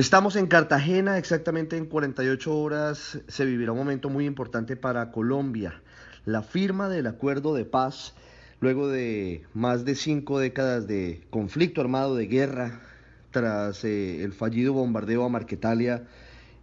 Estamos en Cartagena, exactamente en 48 horas se vivirá un momento muy importante para Colombia, la firma del acuerdo de paz luego de más de cinco décadas de conflicto armado, de guerra, tras eh, el fallido bombardeo a Marquetalia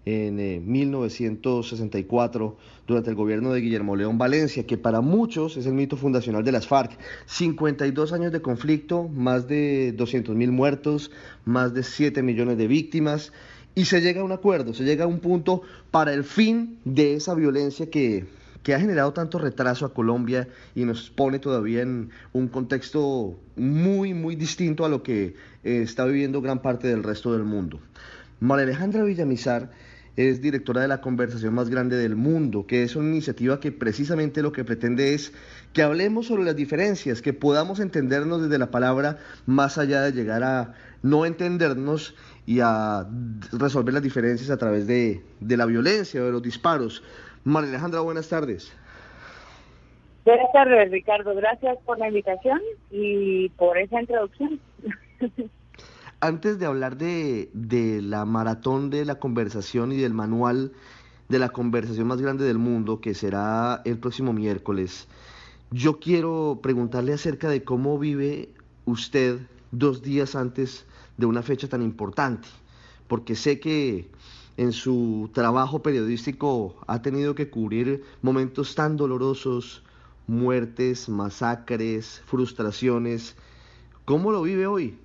en 1964 eh, durante el gobierno de Guillermo León Valencia, que para muchos es el mito fundacional de las FARC. 52 años de conflicto, más de 200 mil muertos, más de 7 millones de víctimas, y se llega a un acuerdo, se llega a un punto para el fin de esa violencia que, que ha generado tanto retraso a Colombia y nos pone todavía en un contexto muy, muy distinto a lo que eh, está viviendo gran parte del resto del mundo. María Alejandra Villamizar es directora de la conversación más grande del mundo, que es una iniciativa que precisamente lo que pretende es que hablemos sobre las diferencias, que podamos entendernos desde la palabra más allá de llegar a no entendernos y a resolver las diferencias a través de, de la violencia o de los disparos. María Alejandra, buenas tardes. Buenas tardes, Ricardo. Gracias por la invitación y por esa introducción. Antes de hablar de, la maratón de la conversación y del manual de la conversación más grande del mundo, que será el próximo miércoles, yo quiero preguntarle acerca de cómo vive usted dos días antes de una fecha tan importante, porque sé que en su trabajo periodístico ha tenido que cubrir momentos tan dolorosos, muertes, masacres, frustraciones. ¿Cómo lo vive hoy?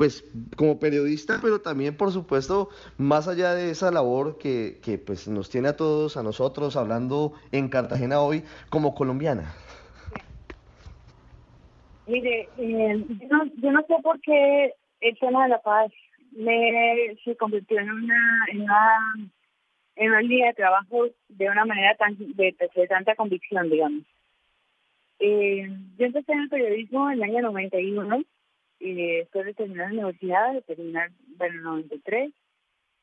Pues como periodista, pero también por supuesto más allá de esa labor que, que pues nos tiene a todos, a nosotros, hablando en Cartagena hoy como colombiana. Mire, eh, yo, no, yo no sé por qué el tema de la paz me, se convirtió en una, en una en una línea de trabajo de una manera tan de, de tanta convicción, digamos. Eh, yo empecé en el periodismo en el año 91 y después de terminar la universidad, de terminar, bueno, en 93,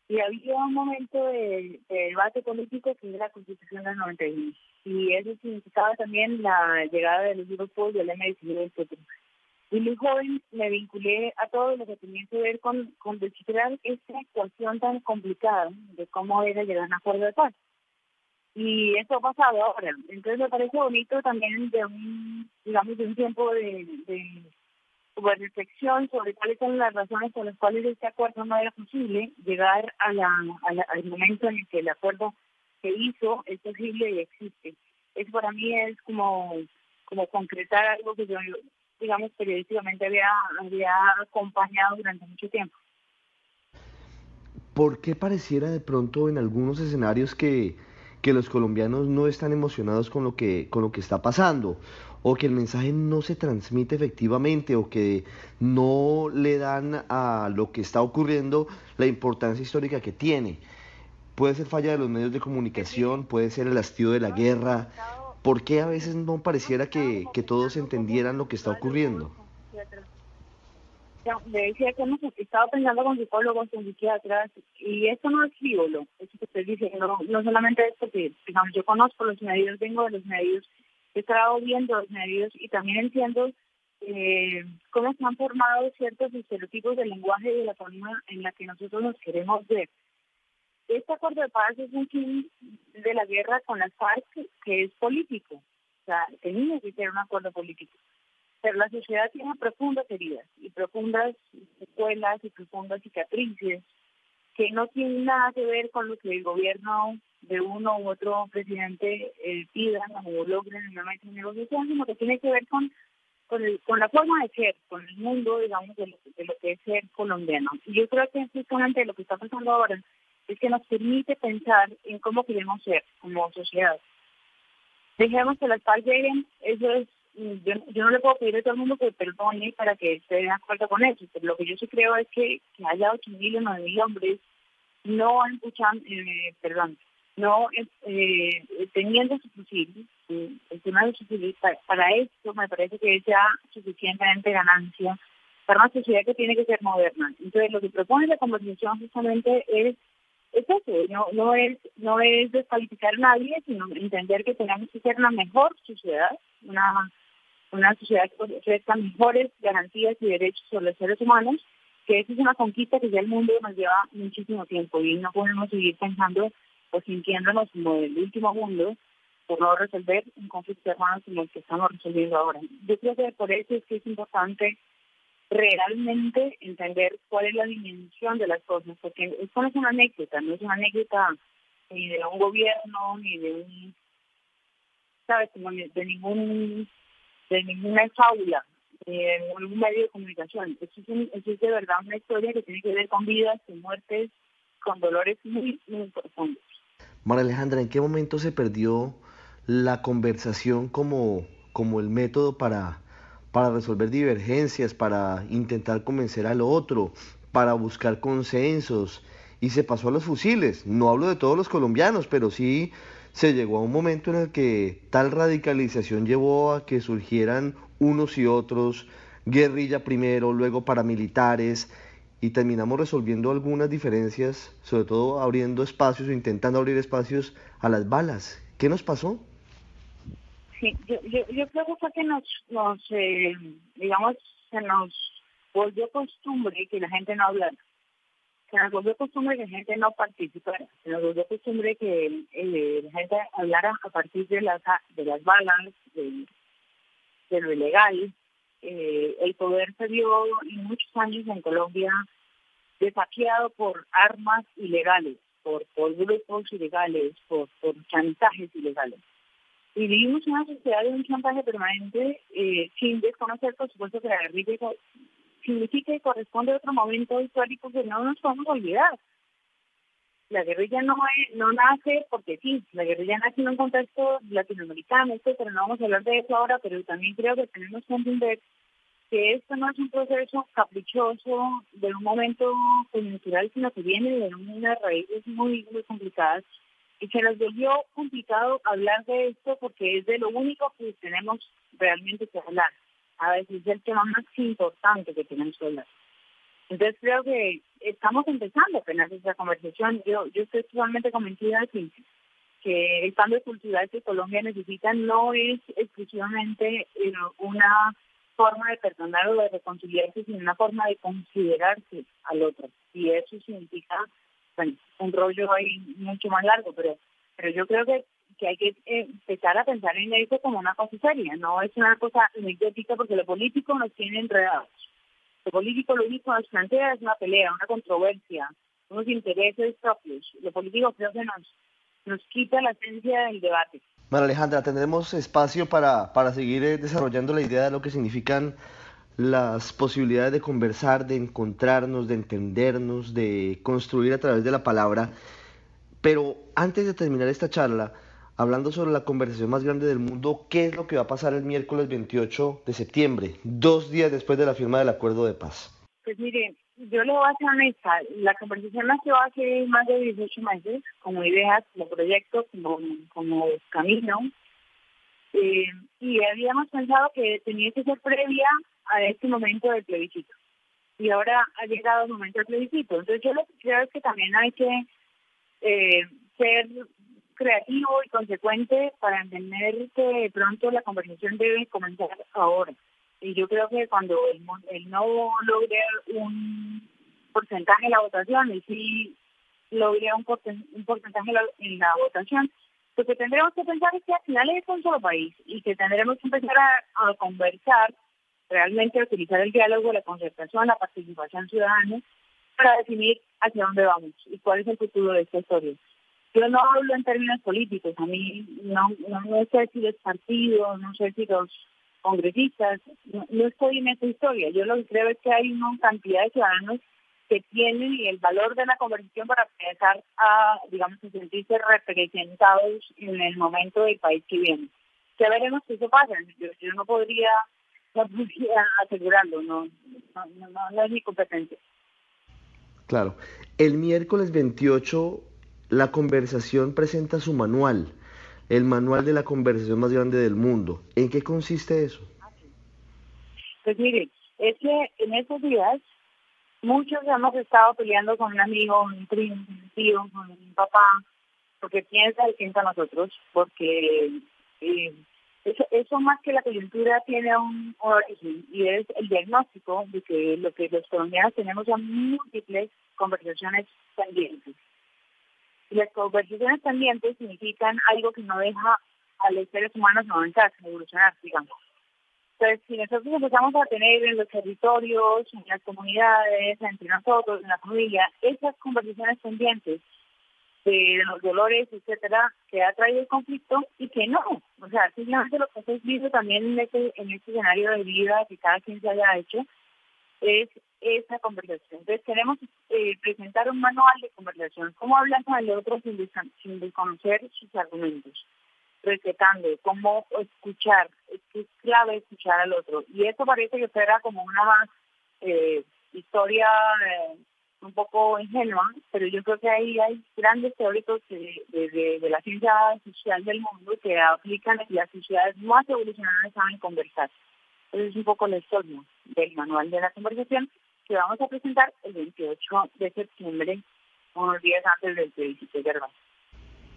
y había un momento de, debate político que era la Constitución del 91. Y eso significaba también la llegada de los grupos del M19, etc. Y muy joven me vinculé a todo lo que tenía que ver con, con descifrar esta ecuación tan complicada de cómo era llegar a un acuerdo de paz. Y eso ha pasado ahora. Entonces me parece bonito también de un, digamos, de un tiempo de, de de reflexión sobre cuáles son las razones por las cuales este acuerdo no era posible, llegar a la, al momento en el que el acuerdo se hizo es posible y existe. Eso para mí es como, como concretar algo que yo, digamos, periodísticamente había, había acompañado durante mucho tiempo. ¿Por qué pareciera de pronto en algunos escenarios que, que los colombianos no están emocionados con lo que, con lo que está pasando? O que el mensaje no se transmite efectivamente o que no le dan a lo que está ocurriendo la importancia histórica que tiene. Puede ser falla de los medios de comunicación, puede ser el hastío de la guerra. ¿Por qué a veces no pareciera que, que todos entendieran lo que está ocurriendo? Le decía que hemos estado pensando con psicólogos, con psiquiatras, y esto no es frívolo, eso que usted dice, no, no solamente es porque, digamos, yo conozco los medios, vengo de los medios, he estado viendo los medios y también entiendo eh, cómo se han formado ciertos estereotipos del lenguaje y de la forma en la que nosotros nos queremos ver. Este acuerdo de paz es un fin de la guerra con las FARC que es político, o sea, tenía que ser un acuerdo político. Pero la sociedad tiene profundas heridas y profundas secuelas y profundas cicatrices que no tienen nada que ver con lo que el gobierno de uno u otro presidente eh, pidan o logren en una mesa de negociación, sino que tiene que ver con con, con la forma de ser, con el mundo, digamos, de lo, de lo que es ser colombiano. Y yo creo que justamente lo que está pasando ahora es que nos permite pensar en cómo queremos ser como sociedad. Dejemos que las paz lleguen, eso es, yo, yo, no le puedo pedir a todo el mundo que perdone para que esté de acuerdo con eso, pero lo que yo sí creo es que, que haya 8.000 o 9.000 hombres no escuchan, eh, perdón, no eh, teniendo su fusil, el tema de su fusil, para, esto me parece que es ya suficientemente ganancia para una sociedad que tiene que ser moderna. Entonces, lo que propone la conversación justamente es, es eso, no, no, es, no es descalificar a nadie, sino entender que tenemos que ser una mejor sociedad, una, una sociedad que ofrezca mejores garantías y derechos sobre los seres humanos que esa es una conquista que ya el mundo nos lleva muchísimo tiempo y no podemos seguir pensando o sintiéndonos como el último mundo por no resolver un conflicto hermano como el que estamos resolviendo ahora. Yo creo que por eso es que es importante realmente entender cuál es la dimensión de las cosas, porque esto no es una anécdota, no es una anécdota ni de un gobierno, ni de un, ¿sabes? de ningún, de ninguna fábula, ni de ningún medio de comunicación. Esto es, es de verdad una historia que tiene que ver con vidas, con muertes, con dolores muy, muy profundos. María Alejandra, ¿en qué momento se perdió la conversación como, como el método para, para resolver divergencias, para intentar convencer al otro, para buscar consensos? Y se pasó a los fusiles. No hablo de todos los colombianos, pero sí se llegó a un momento en el que tal radicalización llevó a que surgieran unos y otros, guerrilla primero, luego paramilitares, y terminamos resolviendo algunas diferencias, sobre todo abriendo espacios o intentando abrir espacios a las balas. ¿Qué nos pasó? Sí, yo, yo, creo que nos, nos eh, digamos, se nos volvió costumbre que la gente no hablara. Se nos volvió costumbre que la gente no participara. Se nos volvió costumbre que eh, la gente hablara a partir de las, de las balas, de lo ilegal, eh, el poder se vio en muchos años en Colombia desafiado por armas ilegales, por, grupos ilegales, por, por chantajes ilegales. Y vivimos una sociedad de un chantaje permanente eh, sin desconocer, por supuesto, que la guerrilla significa y corresponde a otro momento histórico que no nos podemos olvidar. La guerrilla no, no nace porque sí, la guerrilla nace en un contexto latinoamericano, pero no vamos a hablar de eso ahora, pero también creo que tenemos que entender que esto no es un proceso caprichoso de un momento coyuntural, sino que viene de unas raíces muy, muy complicadas y se nos volvió complicado hablar de esto porque es de lo único que tenemos realmente que hablar. A veces es el tema más importante que tenemos que hablar. Entonces creo que estamos empezando apenas esa conversación. Yo, yo estoy totalmente convencida de que, que el cambio cultural que Colombia necesita no es exclusivamente eh, una forma de perdonar o de reconciliarse, sino una forma de considerarse al otro. Y eso significa bueno, un rollo ahí mucho más largo, pero pero yo creo que, que hay que empezar a pensar en eso como una cosa seria, no es una cosa anecdótica porque lo político nos tiene enredados. Lo político lo único que nos plantea es una pelea, una controversia, unos intereses propios. Lo político creo que nos, nos quita la esencia del debate. Bueno, Alejandra, tendremos espacio para, para seguir eh, desarrollando la idea de lo que significan las posibilidades de conversar, de encontrarnos, de entendernos, de construir a través de la palabra. Pero antes de terminar esta charla, hablando sobre la conversación más grande del mundo, ¿qué es lo que va a pasar el miércoles 28 de septiembre, dos días después de la firma del acuerdo de paz? Pues mire, yo le voy a ser honesta, la conversación nació hace más de 18 meses, como ideas, como proyecto, como, como camino, eh, y habíamos pensado que tenía que ser previa a este momento del plebiscito. Y ahora ha llegado el momento del plebiscito. Entonces yo lo que creo es que también hay que eh, ser creativo y consecuente para entender que pronto la conversación debe comenzar ahora. Y yo creo que cuando el, no logre un porcentaje en la votación y sí logre un, un porcentaje en la votación, lo que tendremos que pensar es que al final es un solo país y que tendremos que empezar a, conversar, realmente a utilizar el diálogo, la concertación, la participación ciudadana para definir hacia dónde vamos y cuál es el futuro de esta historia. Yo no hablo en términos políticos, a mí no, no, sé si los partidos, no sé si los congresistas, no, estoy en esa historia. Yo lo que creo es que hay una cantidad de ciudadanos que tienen el valor de la conversación para empezar a, digamos, a sentirse representados en el momento del país que viene. Ya veremos qué eso pasa. Yo, no podría no podría asegurarlo, no, no, no, no es mi competencia. Claro. El miércoles 28 la conversación presenta su manual, el manual de la conversación más grande del mundo. ¿En qué consiste eso? Pues mire, es que en esos días muchos hemos estado peleando con un amigo, un primo, un tío, con un papá, porque piensa distinto a nosotros, porque eh, eso, más que la coyuntura tiene un, origen y es el diagnóstico de que lo que los colombianos tenemos son múltiples conversaciones pendientes. Las conversaciones pendientes significan algo que no deja a los seres humanos avanzar, evolucionar, digamos. Entonces, si nosotros empezamos a tener en los territorios, en las comunidades, entre nosotros, en la familia, esas conversaciones pendientes, de los dolores, etcétera, que ha traído el conflicto y que no. O sea, simplemente lo que hemos visto también en este, en este escenario de vida que cada quien se haya hecho es esa conversación. Entonces queremos eh, presentar un manual de conversación, cómo hablar con el otro sin, desconocer sus argumentos, respetando, cómo escuchar, es que es clave escuchar al otro. Y eso parece que fuera como una eh, historia eh, un poco ingenua, pero yo creo que ahí hay grandes teóricos de, de, la ciencia social del mundo que aplican y las sociedades más evolucionadas saben conversar. Entonces es un poco la historia del manual de la conversación que vamos a presentar el 28 de septiembre, unos días antes del 16 de marzo.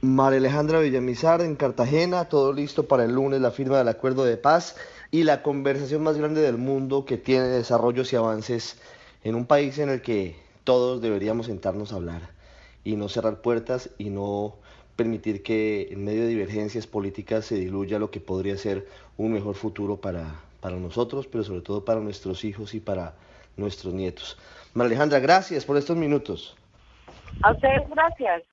María Alejandra Villamizar en Cartagena, todo listo para el lunes, la firma del acuerdo de paz y la conversación más grande del mundo que tiene desarrollos y avances en un país en el que todos deberíamos sentarnos a hablar y no cerrar puertas y no permitir que en medio de divergencias políticas se diluya lo que podría ser un mejor futuro para, para nosotros, pero sobre todo para nuestros hijos y para nuestros nietos. María Alejandra, gracias por estos minutos. A ustedes, gracias.